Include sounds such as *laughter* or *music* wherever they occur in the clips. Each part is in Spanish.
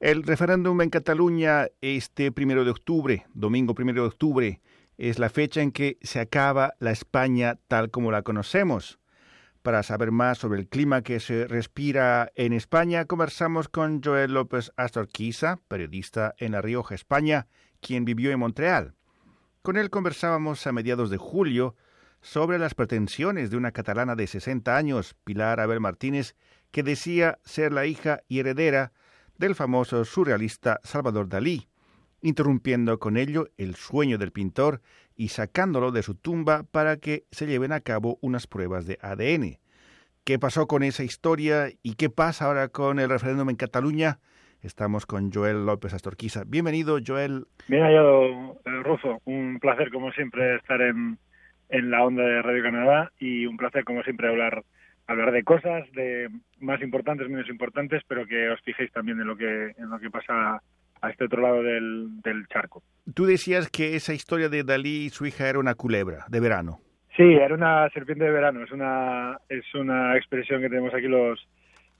El referéndum en Cataluña este primero de octubre, domingo primero de octubre, es la fecha en que se acaba la España tal como la conocemos. Para saber más sobre el clima que se respira en España, conversamos con Joel López Astorquiza, periodista en La Rioja, España, quien vivió en Montreal. Con él conversábamos a mediados de julio sobre las pretensiones de una catalana de 60 años, Pilar Abel Martínez, que decía ser la hija y heredera del famoso surrealista Salvador Dalí, interrumpiendo con ello el sueño del pintor y sacándolo de su tumba para que se lleven a cabo unas pruebas de ADN. ¿Qué pasó con esa historia y qué pasa ahora con el referéndum en Cataluña? Estamos con Joel López Astorquiza. Bienvenido, Joel. Bien hallado, eh, Rufo. Un placer, como siempre, estar en, en la onda de Radio Canadá y un placer, como siempre, hablar hablar de cosas de más importantes, menos importantes, pero que os fijéis también en lo que en lo que pasa a este otro lado del, del charco. Tú decías que esa historia de Dalí y su hija era una culebra de verano. Sí, era una serpiente de verano. Es una es una expresión que tenemos aquí los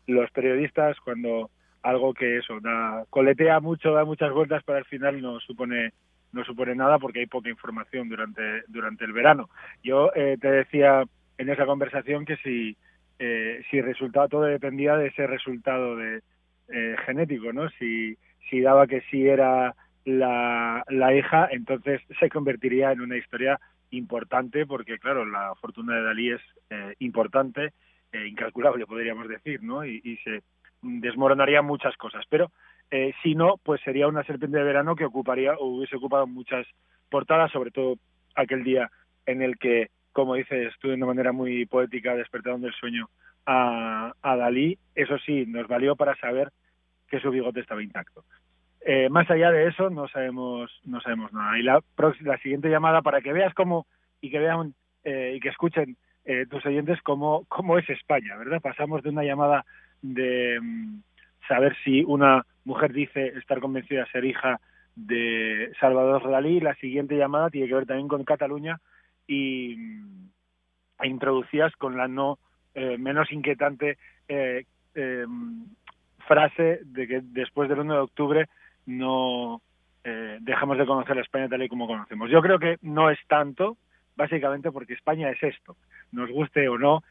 los periodistas cuando algo que eso da coletea mucho, da muchas vueltas, pero al final no supone no supone nada porque hay poca información durante durante el verano. Yo eh, te decía en esa conversación que si eh, si resultado todo dependía de ese resultado de eh, genético, ¿no? Si si daba que sí era la, la hija, entonces se convertiría en una historia importante porque claro la fortuna de Dalí es eh, importante e incalculable podríamos decir no y, se desmoronaría muchas cosas pero eh, si no pues sería una serpiente de verano que ocuparía hubiese ocupado muchas portadas sobre todo aquel día en el que como dices tú de una manera muy poética despertaron del sueño a, a Dalí. Eso sí nos valió para saber que su bigote estaba intacto. Eh, más allá de eso no sabemos no sabemos nada. Y la la siguiente llamada para que veas cómo y que vean eh, y que escuchen eh, tus oyentes cómo cómo es España verdad pasamos de una llamada de mm, saber si una mujer dice estar convencida de ser hija de Salvador Dalí la siguiente llamada tiene que ver también con Cataluña y e introducías con la no eh, menos inquietante eh, eh, frase de que después del 1 de octubre no dejamos de conocer a España tal y como conocemos. Yo creo que no es tanto, básicamente porque España es esto. Nos guste o no,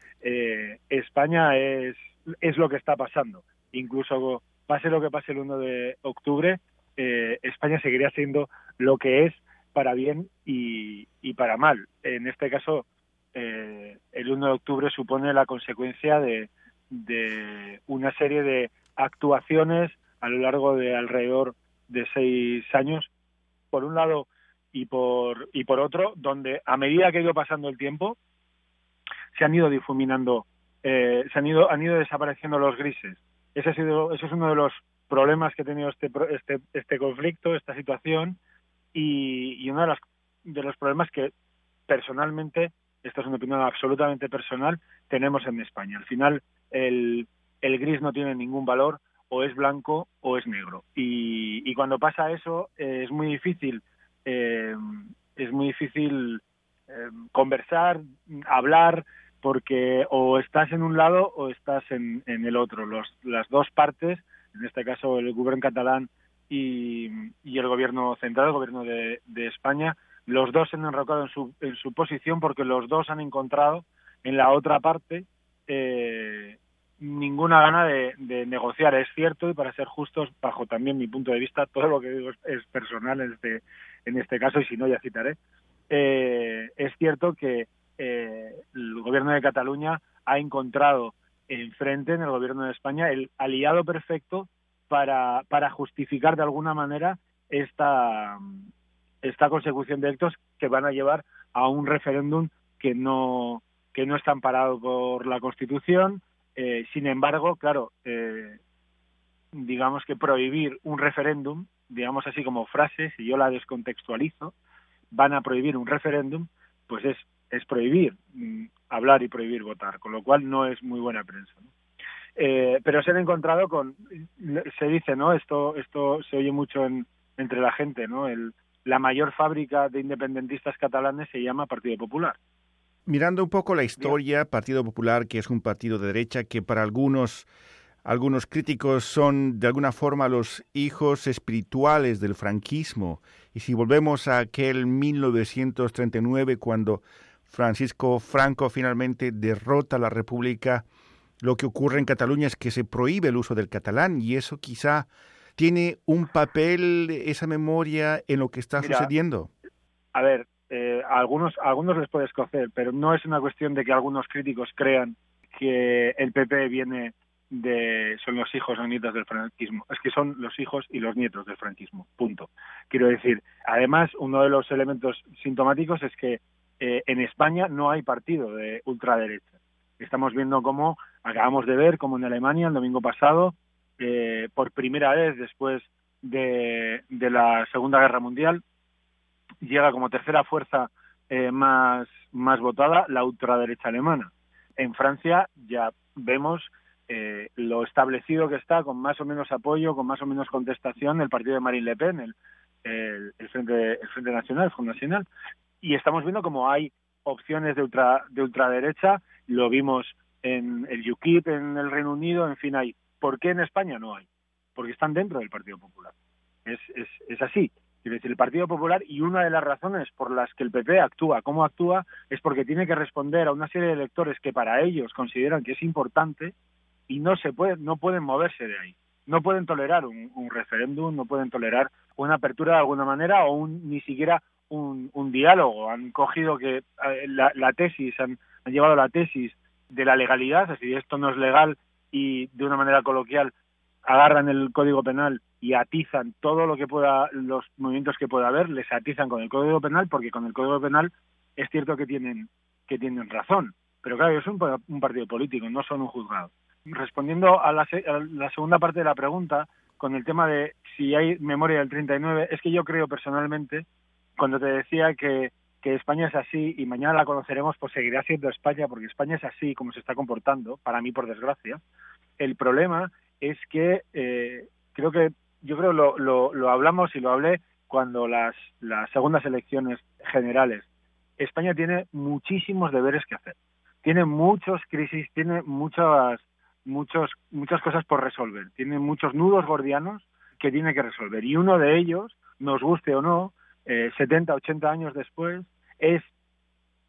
España es, es lo que está pasando. Incluso pase lo que pase el 1 de octubre, España seguiría siendo lo que es para bien y, para mal. En este caso, eh, el 1 de octubre supone la consecuencia de, de una serie de actuaciones a lo largo de alrededor de seis años, por un lado y por, y por otro, donde a medida que ha ido pasando el tiempo, se han ido difuminando, eh, se han ido, han ido desapareciendo los grises. Ese, ha sido, ese es uno de los problemas que ha tenido este, este, este conflicto, esta situación, y, y uno de los, de los problemas que personalmente, esta es una opinión absolutamente personal, tenemos en España. Al final, el, el gris no tiene ningún valor, o es blanco o es negro. Y, y cuando pasa eso eh, es muy difícil, eh, es muy difícil eh, conversar, hablar, porque o estás en un lado o estás en, en el otro. Los, las dos partes, en este caso el gobierno catalán y, y el gobierno central, el gobierno de, España, los dos se han enrocado en su, en su posición porque los dos han encontrado en la otra parte eh, ninguna gana de, negociar. Es cierto, y para ser justos, bajo también mi punto de vista, *laughs* todo lo que digo es, es personal en este, en este caso, y si no, ya citaré. Eh, es cierto que eh, el gobierno de Cataluña ha encontrado enfrente en el gobierno de España el aliado perfecto para, para justificar de alguna manera esta, esta consecución de actos que van a llevar a un referéndum que no que no está amparado por la Constitución, eh, sin embargo, claro, eh, digamos que prohibir un referéndum, digamos así como frase, si yo la descontextualizo, van a prohibir un referéndum, pues es, es prohibir mm, hablar y prohibir votar, con lo cual no es muy buena prensa. ¿no? Eh, pero se han encontrado con, se dice, ¿no? Esto, esto se oye mucho en, entre la gente, ¿no? El, la mayor fábrica de independentistas catalanes se llama Partido Popular. Mirando un poco la historia, Partido Popular, que es un partido de derecha que para algunos algunos críticos son de alguna forma los hijos espirituales del franquismo. Y si volvemos a aquel 1939, cuando Francisco Franco finalmente derrota la República, lo que ocurre en Cataluña es que se prohíbe el uso del catalán y eso quizá tiene un papel, esa memoria, en lo que está sucediendo. A ver, eh, a algunos, algunos les puede escocer, pero no es una cuestión de que algunos críticos crean que el PP viene de son los hijos o nietos del franquismo, es que son los hijos y los nietos del franquismo, punto. Quiero decir, además, uno de los elementos sintomáticos es que eh, en España no hay partido de ultraderecha. Estamos viendo cómo, acabamos de ver, como en Alemania el domingo pasado, eh, por primera vez después de, la Segunda Guerra Mundial, llega como tercera fuerza eh, más, más votada la ultraderecha alemana. En Francia ya vemos eh, lo establecido que está con más o menos apoyo, con más o menos contestación el partido de Marine Le Pen, el, el, Frente, el Frente Nacional, el Front Nacional. Y estamos viendo como hay opciones de, ultra, de ultraderecha, lo vimos en el UKIP en el Reino Unido, en fin, hay. ¿Por qué en España no hay? Porque están dentro del Partido Popular. Es, es, es así. Quiero decir, el Partido Popular, y una de las razones por las que el PP actúa como actúa, es porque tiene que responder a una serie de electores que para ellos consideran que es importante y no se puede, no pueden moverse de ahí. No pueden tolerar un, referéndum, no pueden tolerar una apertura de alguna manera o un, ni siquiera un, diálogo. Han cogido que eh, la, tesis, han, llevado la tesis de la legalidad, decir, esto no es legal y de una manera coloquial agarran el código penal y atizan todo lo que pueda, los movimientos que pueda haber, les atizan con el código penal porque con el código penal es cierto que tienen que tienen razón, pero claro, ellos son un partido político, no son un juzgado. Respondiendo a la, segunda parte de la pregunta, con el tema de si hay memoria del 39, es que yo creo personalmente, cuando te decía que, que España es así y mañana la conoceremos, pues seguirá siendo España, porque España es así como se está comportando, para mí por desgracia. El problema es que eh, creo que, yo creo lo, lo, lo hablamos y lo hablé cuando las, las segundas elecciones generales. España tiene muchísimos deberes que hacer. Tiene muchos crisis, tiene muchas muchos, muchas cosas por resolver, tiene muchos nudos gordianos que tiene que resolver. Y uno de ellos, nos guste o no, eh, 70, 80 años después, es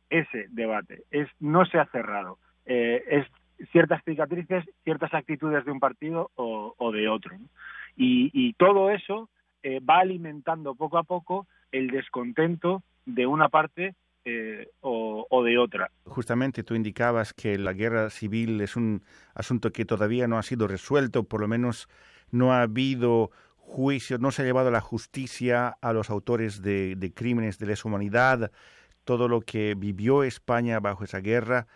ese debate. Es, no se ha cerrado. Eh, es ciertas cicatrices, ciertas actitudes de un partido o, de otro. Y, todo eso eh, va alimentando poco a poco el descontento de una parte eh, o, de otra. Justamente tú indicabas que la guerra civil es un asunto que todavía no ha sido resuelto, por lo menos no ha habido juicio, no se ha llevado la justicia a los autores de, crímenes de lesa humanidad, todo lo que vivió España bajo esa guerra.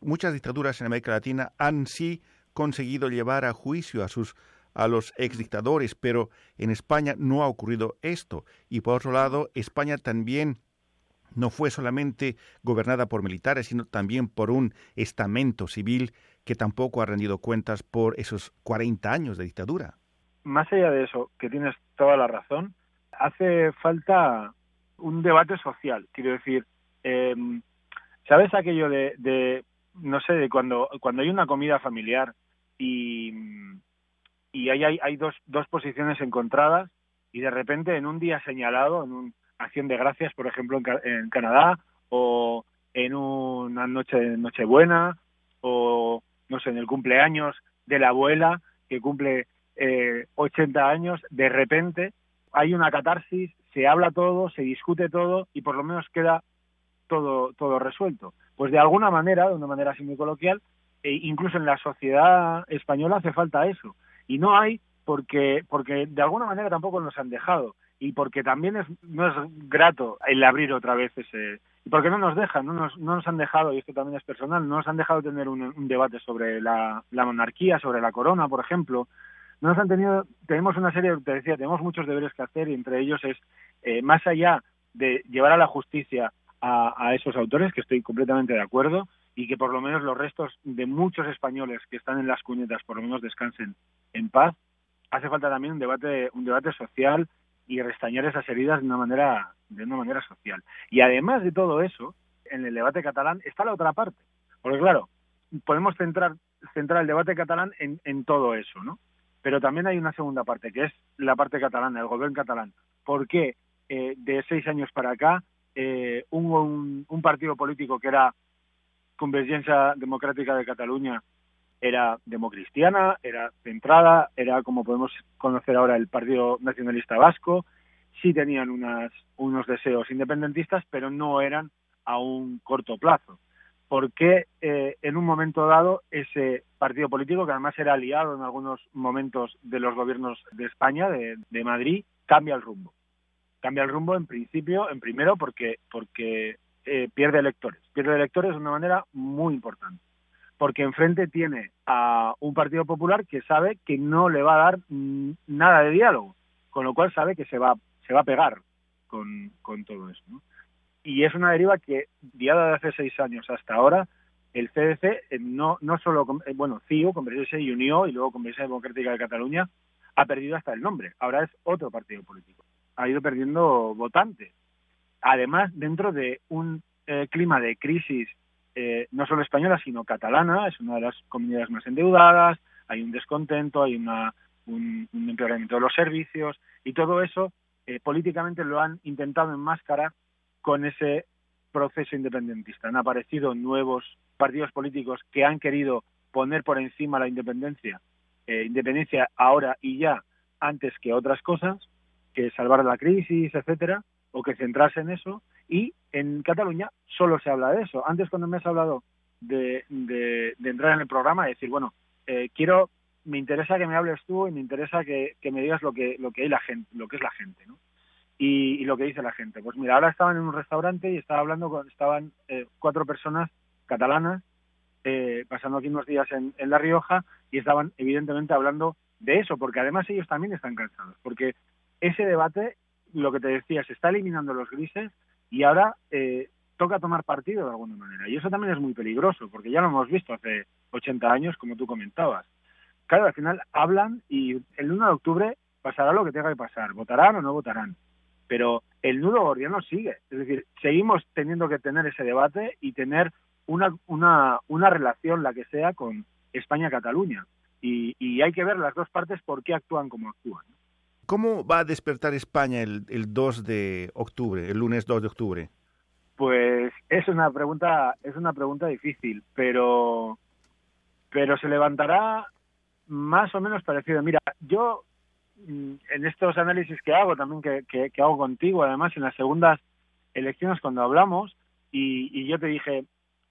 Muchas dictaduras en América Latina han sí conseguido llevar a juicio a sus a los exdictadores, pero en España no ha ocurrido esto. Y por otro lado, España también no fue solamente gobernada por militares, sino también por un estamento civil que tampoco ha rendido cuentas por esos 40 años de dictadura. Más allá de eso, que tienes toda la razón, hace falta un debate social. Quiero decir, em, ¿sabes aquello de, no sé, de cuando, cuando hay una comida familiar y, y hay, hay, hay dos, dos posiciones encontradas y de repente en un día señalado, en un, acción de gracias, por ejemplo, en, Canadá, o en una noche de Nochebuena, o no sé, en el cumpleaños de la abuela que cumple eh, 80 años, de repente hay una catarsis, se habla todo, se discute todo y por lo menos queda todo, todo resuelto. Pues de alguna manera, de una manera así muy coloquial, e incluso en la sociedad española hace falta eso. Y no hay porque, porque de alguna manera tampoco nos han dejado y porque también es, no es grato el abrir otra vez ese y porque no nos dejan, no nos, no nos han dejado, y esto también es personal, no nos han dejado tener un, debate sobre la, monarquía, sobre la corona, por ejemplo. No nos han tenido, tenemos una serie, te decía, tenemos muchos deberes que hacer y entre ellos es, eh, más allá de llevar a la justicia a, a esos autores, que estoy completamente de acuerdo, y que por lo menos los restos de muchos españoles que están en las cuñetas por lo menos descansen en paz, hace falta también un debate, un debate social y restañar esas heridas de una manera de una manera social. Y además de todo eso, en el debate catalán está la otra parte. Porque claro, podemos centrar centrar el debate catalán en, en todo eso, ¿no? Pero también hay una segunda parte, que es la parte catalana, el gobierno catalán. ¿Por qué eh, de seis años para acá eh, un, un, partido político que era Convergencia Democrática de Cataluña era democristiana, era centrada, era como podemos conocer ahora el Partido Nacionalista Vasco, sí tenían unas, unos deseos independentistas, pero no eran a un corto plazo. Porque eh, en un momento dado ese partido político, que además era aliado en algunos momentos de los gobiernos de España, de, de Madrid, cambia el rumbo? Cambia el rumbo en principio, en primero, porque, porque eh, pierde electores. Pierde electores de una manera muy importante. Porque enfrente tiene a un Partido Popular que sabe que no le va a dar nada de diálogo, con lo cual sabe que se va, se va a pegar con, con todo eso. ¿no? Y es una deriva que, guiada de hace seis años hasta ahora, el CDC eh, no, no solo, eh, bueno, CIO, Convergencia y Unió, y luego Convergencia Democrática de Cataluña, ha perdido hasta el nombre. Ahora es otro partido político. Ha ido perdiendo votantes. Además, dentro de un eh, clima de crisis eh, no solo española, sino catalana, es una de las comunidades más endeudadas, hay un descontento, hay una, un, un empeoramiento de los servicios, y todo eso eh, políticamente lo han intentado enmascarar con ese proceso independentista. Han aparecido nuevos partidos políticos que han querido poner por encima la independencia, eh, independencia ahora y ya, antes que otras cosas, que salvar la crisis, etcétera, o que centrarse en eso. Y en Cataluña solo se habla de eso. Antes, cuando me has hablado de, de, entrar en el programa, decir, bueno, eh, quiero, me interesa que me hables tú y me interesa que, que me digas lo que, lo que hay la gente, lo que es la gente, ¿no? Y, y, lo que dice la gente. Pues mira, ahora estaban en un restaurante y estaba hablando con, estaban eh, cuatro personas catalanas eh, pasando aquí unos días en, La Rioja y estaban evidentemente hablando de eso, porque además ellos también están cansados, porque ese debate, lo que te decía, se está eliminando los grises y ahora eh, toca tomar partido de alguna manera. Y eso también es muy peligroso, porque ya lo hemos visto hace 80 años, como tú comentabas. Claro, al final hablan y el 1 de octubre pasará lo que tenga que pasar, votarán o no votarán pero el nudo gordiano sigue. Es decir, seguimos teniendo que tener ese debate y tener una, una, una relación, la que sea, con España-Cataluña. Y, y, hay que ver las dos partes por qué actúan como actúan. ¿Cómo va a despertar España el, el 2 de octubre, el lunes 2 de octubre? Pues es una pregunta, es una pregunta difícil, pero, pero se levantará más o menos parecido. Mira, yo en estos análisis que hago, también que, que, hago contigo, además en las segundas elecciones cuando hablamos, y, y yo te dije,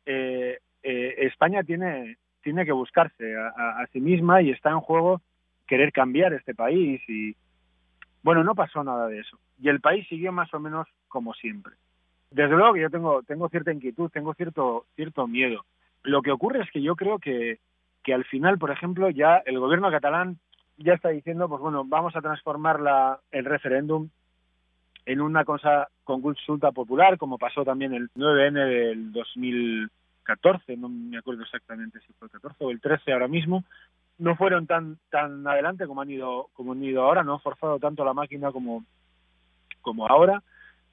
eh, eh, España tiene, tiene que buscarse a, a, sí misma y está en juego querer cambiar este país y bueno, no pasó nada de eso. Y el país siguió más o menos como siempre. Desde luego que yo tengo, tengo cierta inquietud, tengo cierto, cierto miedo. Lo que ocurre es que yo creo que, que al final, por ejemplo, ya el gobierno catalán ya está diciendo, pues bueno, vamos a transformar la, el referéndum en una cosa con consulta popular, como pasó también el 9N del 2014, no me acuerdo exactamente si fue el 14 o el 13 ahora mismo, no fueron tan tan adelante como han ido como han ido ahora, no han forzado tanto la máquina como como ahora,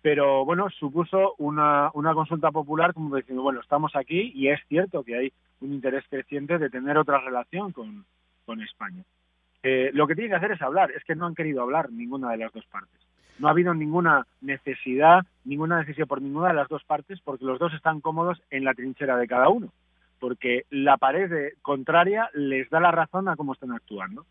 pero bueno, supuso una, una consulta popular como diciendo, bueno, estamos aquí y es cierto que hay un interés creciente de tener otra relación con, con España. Eh, lo que tienen que hacer es hablar, es que no han querido hablar ninguna de las dos partes. No ha habido ninguna necesidad, ninguna necesidad por ninguna de las dos partes, porque los dos están cómodos en la trinchera de cada uno, porque la pared contraria les da la razón a cómo están actuando.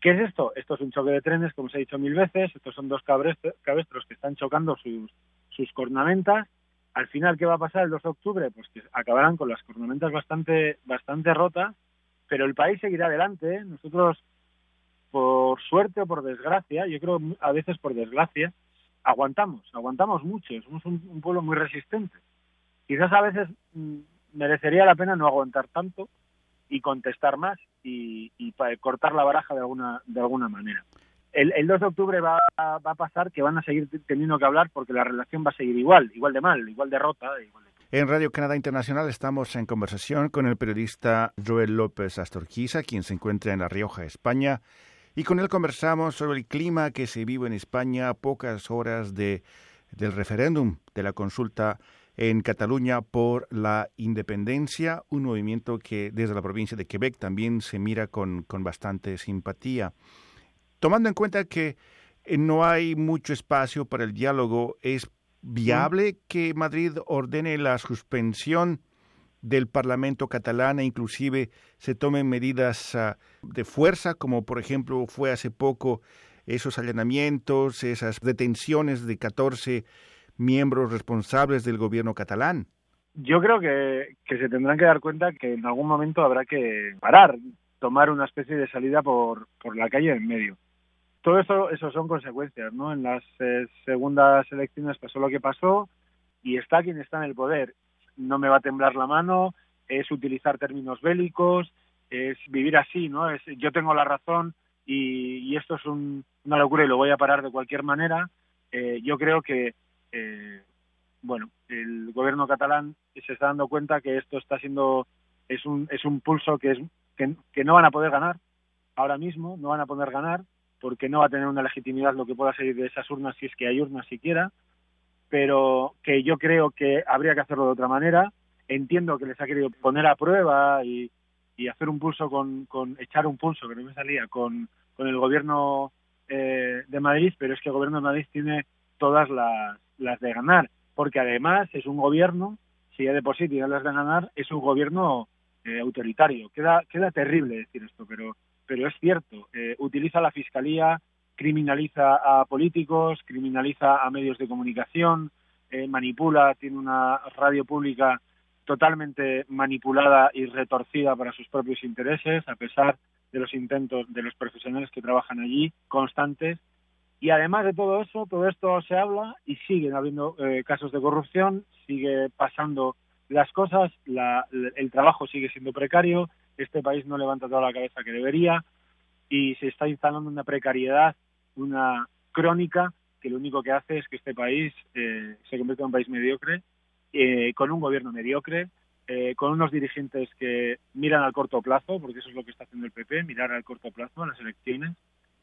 ¿Qué es esto? Esto es un choque de trenes, como se ha dicho mil veces, estos son dos cabestros, cabestros que están chocando sus, sus cornamentas. Al final, ¿qué va a pasar el 2 de octubre? Pues que acabarán con las cornamentas bastante, bastante rotas, pero el país seguirá adelante. ¿eh? Nosotros por suerte o por desgracia, yo creo a veces por desgracia, aguantamos, aguantamos mucho, somos un, un pueblo muy resistente. Quizás a veces mmm, merecería la pena no aguantar tanto y contestar más y, y cortar la baraja de alguna, de alguna manera. El, el 2 de octubre va, va, a pasar que van a seguir teniendo que hablar porque la relación va a seguir igual, igual de mal, igual de rota, igual de en Radio Canadá Internacional estamos en conversación con el periodista Joel López Astorquiza, quien se encuentra en La Rioja, España, y con él conversamos sobre el clima que se vive en España a pocas horas de, del referéndum, de la consulta en Cataluña por la independencia, un movimiento que desde la provincia de Quebec también se mira con, con bastante simpatía. Tomando en cuenta que no hay mucho espacio para el diálogo, ¿es viable que Madrid ordene la suspensión del Parlamento catalán e inclusive se tomen medidas ah, de fuerza, como por ejemplo fue hace poco esos allanamientos, esas detenciones de 14 miembros responsables del gobierno catalán? Yo creo que, se tendrán que dar cuenta que en algún momento habrá que parar, tomar una especie de salida por, por la calle en medio. Todo eso, eso son consecuencias, ¿no? En las eh, segundas elecciones pasó lo que pasó y está quien está en el poder. No me va a temblar la mano, es utilizar términos bélicos, es vivir así, ¿no? Es yo tengo la razón y, esto es una locura y lo voy a parar de cualquier manera. Eh, yo creo que eh, bueno, el gobierno catalán se está dando cuenta que esto está siendo es un es un pulso que es que, no van a poder ganar ahora mismo, no van a poder ganar porque no va a tener una legitimidad lo que pueda salir de esas urnas si es que hay urnas siquiera, pero que yo creo que habría que hacerlo de otra manera. Entiendo que les ha querido poner a prueba y, hacer un pulso con, con echar un pulso que no me salía con, con el gobierno eh, de Madrid, pero es que el gobierno de Madrid tiene todas las, las de ganar, porque además es un gobierno, si ya de por sí tiene las de ganar, es un gobierno eh, autoritario. Queda, queda terrible decir esto, pero, pero es cierto. Eh, utiliza la fiscalía, criminaliza a políticos, criminaliza a medios de comunicación, eh, manipula, tiene una radio pública totalmente manipulada y retorcida para sus propios intereses, a pesar de los intentos de los profesionales que trabajan allí, constantes, y además de todo eso, todo esto se habla y siguen habiendo eh, casos de corrupción, sigue pasando las cosas, el trabajo sigue siendo precario, este país no levanta toda la cabeza que debería y se está instalando una precariedad, una crónica que lo único que hace es que este país eh, se convierta en un país mediocre, eh, con un gobierno mediocre, con unos dirigentes que miran al corto plazo, porque eso es lo que está haciendo el PP, mirar al corto plazo a las elecciones.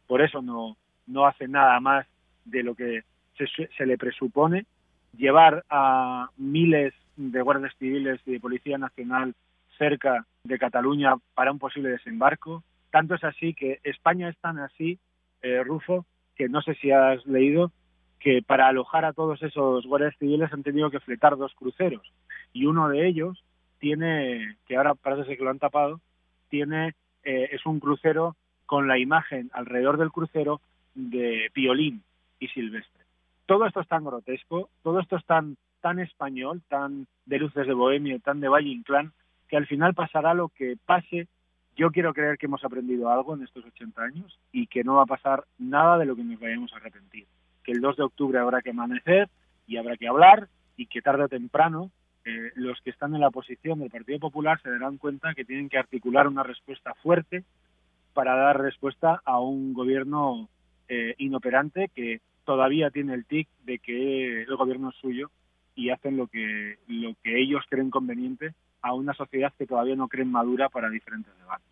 Por eso no, no hace nada más de lo que se, le presupone, llevar a miles de guardias civiles y de Policía Nacional cerca de Cataluña para un posible desembarco. Tanto es así que España es tan así, eh, Rufo, que no sé si has leído, que para alojar a todos esos guardias civiles han tenido que fletar dos cruceros. Y uno de ellos tiene, que ahora parece que lo han tapado, tiene, eh, es un crucero con la imagen alrededor del crucero de violín y silvestre. Todo esto es tan grotesco, todo esto es tan, tan español, tan de luces de bohemio, tan de Valle Inclán, que al final pasará lo que pase. Yo quiero creer que hemos aprendido algo en estos 80 años y que no va a pasar nada de lo que nos vayamos a arrepentir. Que el 2 de octubre habrá que amanecer y habrá que hablar y que tarde o temprano eh, los que están en la posición del Partido Popular se darán cuenta que tienen que articular una respuesta fuerte para dar respuesta a un gobierno eh, inoperante que todavía tiene el tic de que el gobierno es suyo y hacen lo que, lo que ellos creen conveniente a una sociedad que todavía no creen madura para diferentes debates.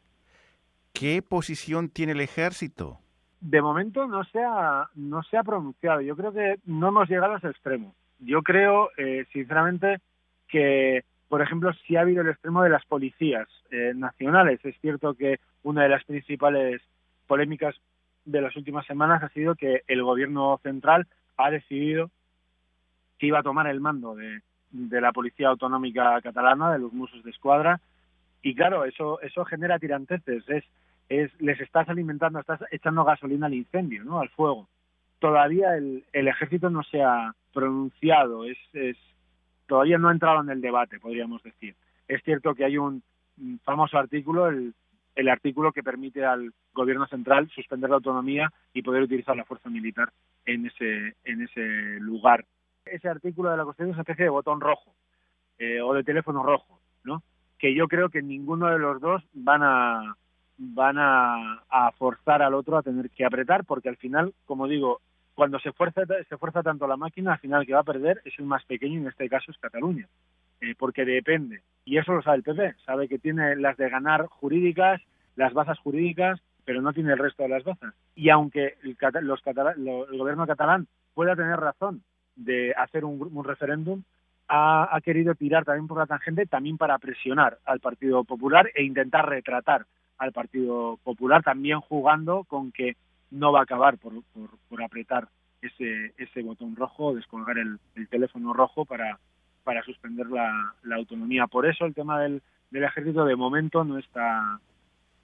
¿Qué posición tiene el ejército? De momento no se ha, no se ha pronunciado. Yo creo que no hemos llegado a ese extremo. Yo creo, eh, sinceramente, que, por ejemplo, si ha habido el extremo de las policías eh, nacionales. Es cierto que una de las principales polémicas de las últimas semanas ha sido que el gobierno central ha decidido que iba a tomar el mando de, la Policía Autonómica Catalana, de los Musos de Escuadra, y claro, eso eso genera tiranteces, es, es les estás alimentando, estás echando gasolina al incendio, ¿no? al fuego. Todavía el, el ejército no se ha pronunciado, es, es todavía no ha entrado en el debate, podríamos decir. Es cierto que hay un famoso artículo, el el artículo que permite al gobierno central suspender la autonomía y poder utilizar la fuerza militar en ese, en ese lugar. Ese artículo de la Constitución es una especie de botón rojo eh, o de teléfono rojo, ¿no? que yo creo que ninguno de los dos van a van a, forzar al otro a tener que apretar porque al final, como digo, cuando se fuerza se fuerza tanto la máquina, al final que va a perder es el más pequeño, en este caso es Cataluña. Eh, porque depende. Y eso lo sabe el PP, sabe que tiene las de ganar jurídicas, las bazas jurídicas, pero no tiene el resto de las bazas. Y aunque el, los el gobierno catalán pueda tener razón de hacer un, referéndum, ha, querido tirar también por la tangente, también para presionar al Partido Popular e intentar retratar al Partido Popular, también jugando con que no va a acabar por, por, apretar ese, ese botón rojo, descolgar el, teléfono rojo para, para suspender la, la, autonomía. Por eso el tema del, del ejército de momento no está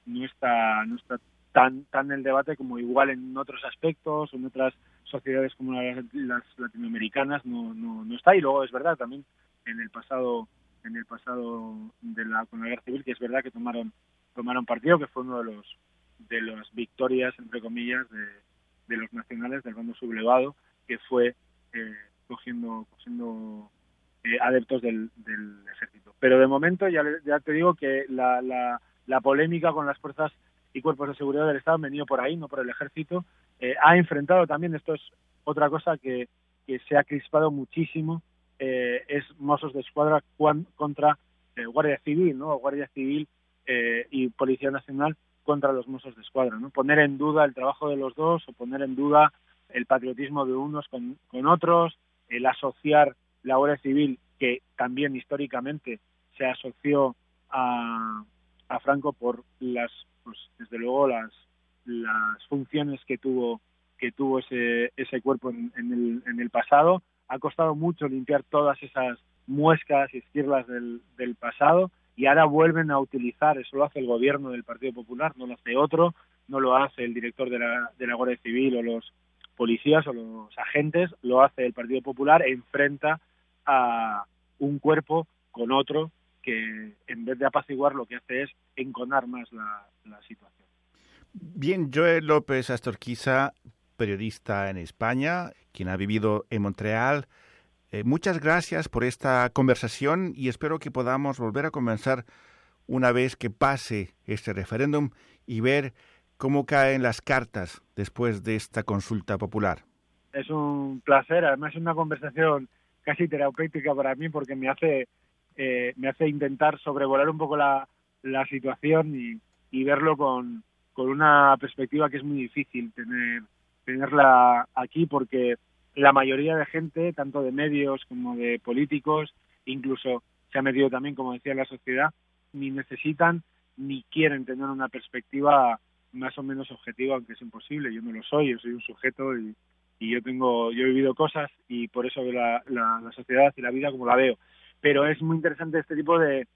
no está no está tan tan en el debate como igual en otros aspectos en otras sociedades como las, latinoamericanas no, no, no está. Y luego es verdad también en el pasado en el pasado de la con la guerra civil que es verdad que tomaron tomaron partido que fue uno de los de las victorias entre comillas de, de los nacionales del bando sublevado que fue eh, cogiendo cogiendo eh, adeptos del, del, ejército. Pero de momento ya ya te digo que la, la, la polémica con las fuerzas y cuerpos de seguridad del Estado han venido por ahí, no por el ejército. Eh, ha enfrentado también, esto es otra cosa que, que se ha crispado muchísimo, eh, es Mossos de Escuadra contra eh, Guardia Civil, ¿no? Guardia Civil y Policía Nacional contra los Mossos de Escuadra, ¿no? Poner en duda el trabajo de los dos o poner en duda el patriotismo de unos con, con otros, el asociar la Guardia Civil, que también históricamente se asoció a, a Franco por las pues desde luego las las funciones que tuvo que tuvo ese ese cuerpo en, el, en el pasado. Ha costado mucho limpiar todas esas muescas y esquirlas del, del pasado y ahora vuelven a utilizar, eso lo hace el gobierno del Partido Popular, no lo hace otro, no lo hace el director de la, de la Guardia Civil o los policías o los agentes, lo hace el Partido Popular e enfrenta a un cuerpo con otro que en vez de apaciguar lo que hace es enconar más la, situación. Bien, Joel López Astorquiza, periodista en España, quien ha vivido en Montreal. Eh, muchas gracias por esta conversación y espero que podamos volver a comenzar una vez que pase este referéndum y ver cómo caen las cartas después de esta consulta popular. Es un placer, además es una conversación casi terapéutica para mí porque me hace eh, me hace intentar sobrevolar un poco la, la situación y, y verlo con, con una perspectiva que es muy difícil tener tenerla aquí porque la mayoría de gente, tanto de medios como de políticos, incluso se ha metido también, como decía, la sociedad, ni necesitan ni quieren tener una perspectiva más o menos objetiva, aunque es imposible. Yo no lo soy, yo soy un sujeto y, y yo tengo, yo he vivido cosas y por eso veo la, la, la sociedad y la vida como la veo pero es muy interesante este tipo de,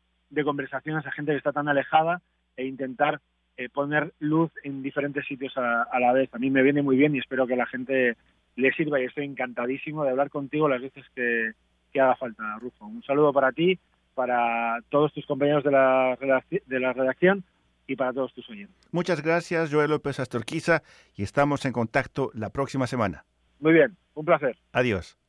conversaciones a gente que está tan alejada e intentar eh, poner luz en diferentes sitios a, la vez. A mí me viene muy bien y espero que a la gente le sirva y estoy encantadísimo de hablar contigo las veces que, haga falta, Rufo. Un saludo para ti, para todos tus compañeros de la, de la redacción y para todos tus oyentes. Muchas gracias, Joel López Astorquiza, y estamos en contacto la próxima semana. Muy bien, un placer. Adiós.